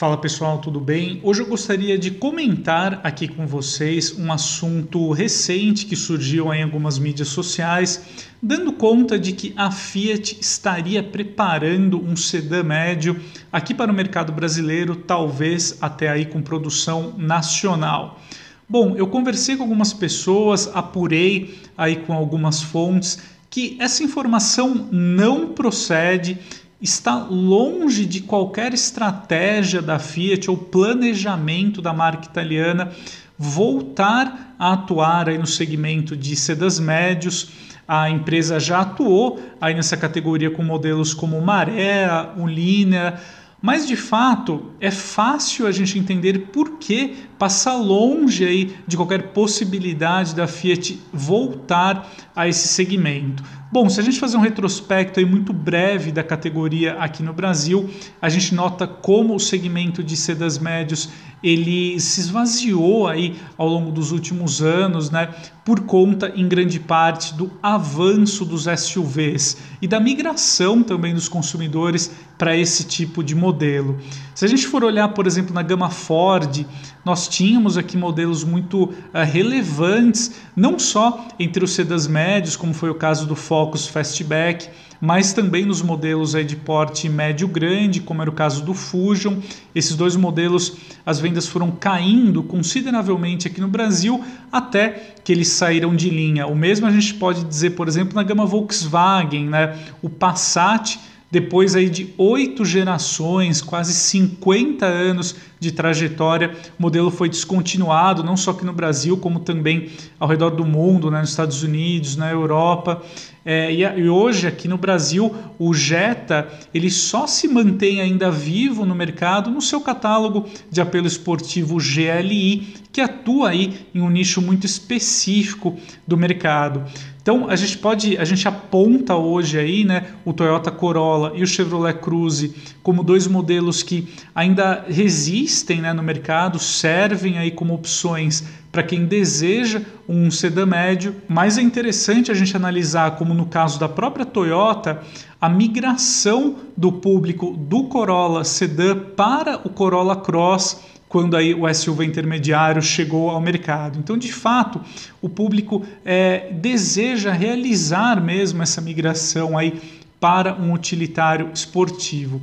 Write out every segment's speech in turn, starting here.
Fala pessoal, tudo bem? Hoje eu gostaria de comentar aqui com vocês um assunto recente que surgiu em algumas mídias sociais, dando conta de que a Fiat estaria preparando um sedã médio aqui para o mercado brasileiro, talvez até aí com produção nacional. Bom, eu conversei com algumas pessoas, apurei aí com algumas fontes que essa informação não procede está longe de qualquer estratégia da Fiat ou planejamento da marca italiana voltar a atuar aí no segmento de sedãs médios. A empresa já atuou aí nessa categoria com modelos como Maré, Ulina, mas de fato é fácil a gente entender por que passa longe aí de qualquer possibilidade da Fiat voltar a esse segmento. Bom, se a gente fazer um retrospecto aí muito breve da categoria aqui no Brasil, a gente nota como o segmento de sedas médios ele se esvaziou aí ao longo dos últimos anos, né, por conta em grande parte do avanço dos SUVs e da migração também dos consumidores para esse tipo de modelo. Se a gente for olhar, por exemplo, na gama Ford, nós tínhamos aqui modelos muito uh, relevantes, não só entre os sedãs médios, como foi o caso do Focus Fastback, mas também nos modelos aí de porte médio grande, como era o caso do Fusion. Esses dois modelos, as vendas foram caindo consideravelmente aqui no Brasil até que eles saíram de linha. O mesmo a gente pode dizer, por exemplo, na gama Volkswagen, né? O Passat depois aí de oito gerações, quase 50 anos de trajetória, o modelo foi descontinuado, não só aqui no Brasil, como também ao redor do mundo, né, nos Estados Unidos, na Europa. É, e, e, hoje aqui no Brasil o Jetta ele só se mantém ainda vivo no mercado no seu catálogo de apelo esportivo GLI que atua aí em um nicho muito específico do mercado. Então a gente pode, a gente aponta hoje aí, né, o Toyota Corolla e o Chevrolet Cruze como dois modelos que ainda resistem, né, no mercado, servem aí como opções para quem deseja um sedã médio, mas é interessante a gente analisar como no caso da própria Toyota, a migração do público do Corolla sedã para o Corolla Cross quando aí o SUV intermediário chegou ao mercado. Então, de fato, o público é, deseja realizar mesmo essa migração aí para um utilitário esportivo.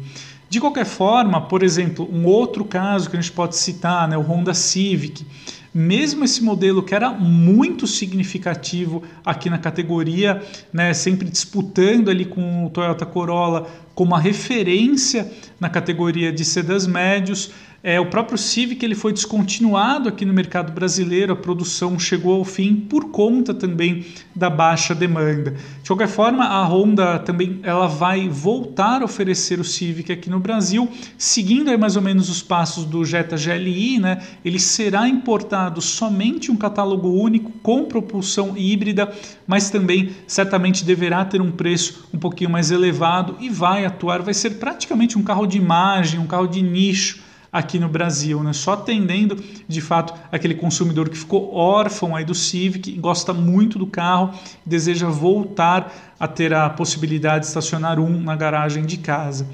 De qualquer forma, por exemplo, um outro caso que a gente pode citar, né, o Honda Civic, mesmo esse modelo que era muito significativo aqui na categoria, né, sempre disputando ali com o Toyota Corolla como a referência na categoria de sedãs médios, é, o próprio Civic ele foi descontinuado aqui no mercado brasileiro, a produção chegou ao fim por conta também da baixa demanda. De qualquer forma, a Honda também ela vai voltar a oferecer o Civic aqui no Brasil, seguindo aí mais ou menos os passos do Jetta GLI, né? Ele será importado somente um catálogo único com propulsão híbrida, mas também certamente deverá ter um preço um pouquinho mais elevado e vai atuar, vai ser praticamente um carro de imagem, um carro de nicho aqui no Brasil, né? só atendendo de fato aquele consumidor que ficou órfão aí do Civic, gosta muito do carro, deseja voltar a ter a possibilidade de estacionar um na garagem de casa.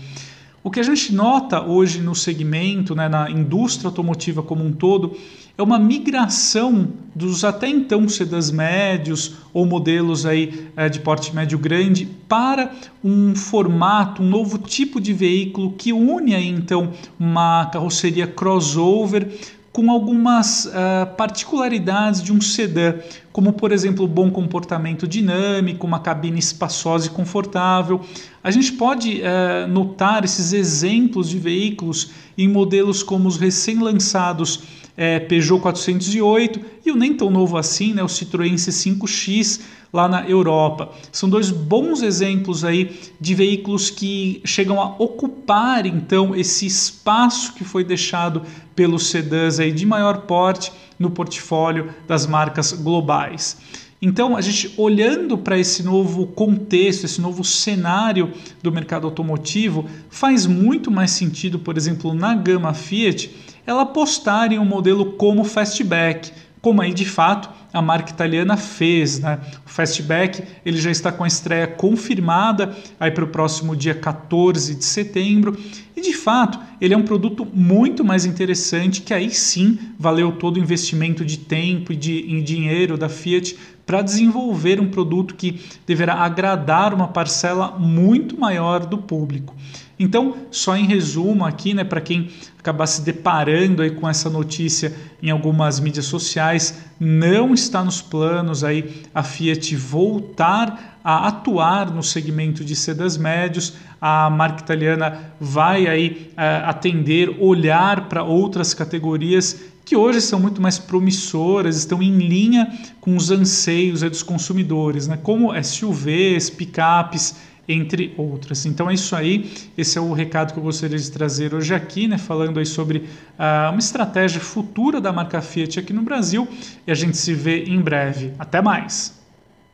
O que a gente nota hoje no segmento, né, na indústria automotiva como um todo, é uma migração dos até então sedãs médios ou modelos aí é, de porte médio grande para um formato, um novo tipo de veículo que une aí então uma carroceria crossover com algumas uh, particularidades de um sedã, como por exemplo bom comportamento dinâmico, uma cabine espaçosa e confortável. A gente pode uh, notar esses exemplos de veículos em modelos como os recém-lançados é, Peugeot 408 e o nem tão novo assim, né, o Citroën C5X lá na Europa. São dois bons exemplos aí de veículos que chegam a ocupar então esse espaço que foi deixado pelos sedãs aí de maior porte no portfólio das marcas globais. Então, a gente olhando para esse novo contexto, esse novo cenário do mercado automotivo, faz muito mais sentido, por exemplo, na gama Fiat, ela apostar em um modelo como Fastback, como aí de fato a marca italiana fez. Né? O Fastback ele já está com a estreia confirmada aí para o próximo dia 14 de setembro. De fato ele é um produto muito mais interessante que aí sim valeu todo o investimento de tempo e de dinheiro da Fiat para desenvolver um produto que deverá agradar uma parcela muito maior do público. Então, só em resumo aqui, né, para quem acabar se deparando aí com essa notícia em algumas mídias sociais, não está nos planos aí a Fiat voltar a atuar no segmento de sedas médios. A marca italiana vai aí uh, atender, olhar para outras categorias que hoje são muito mais promissoras, estão em linha com os anseios dos consumidores, né? como SUVs, picapes, entre outras. Então é isso aí, esse é o recado que eu gostaria de trazer hoje aqui, né? falando aí sobre uh, uma estratégia futura da marca Fiat aqui no Brasil e a gente se vê em breve. Até mais!